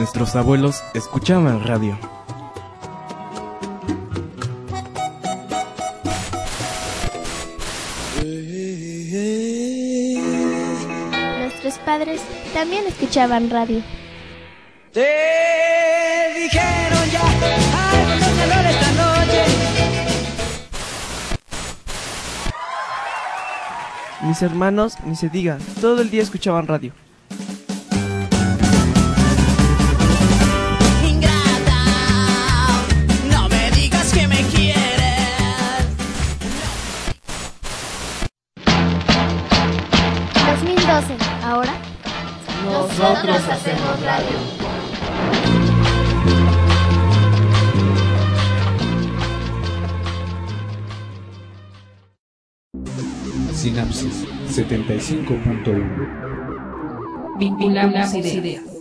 Nuestros abuelos escuchaban radio. Nuestros padres también escuchaban radio. Te dijeron ya, ay, no calor esta noche. Mis hermanos, ni se diga, todo el día escuchaban radio. 2012, ahora Nosotros hacemos radio. Sinapsis 75.1 Vinculamos ideas.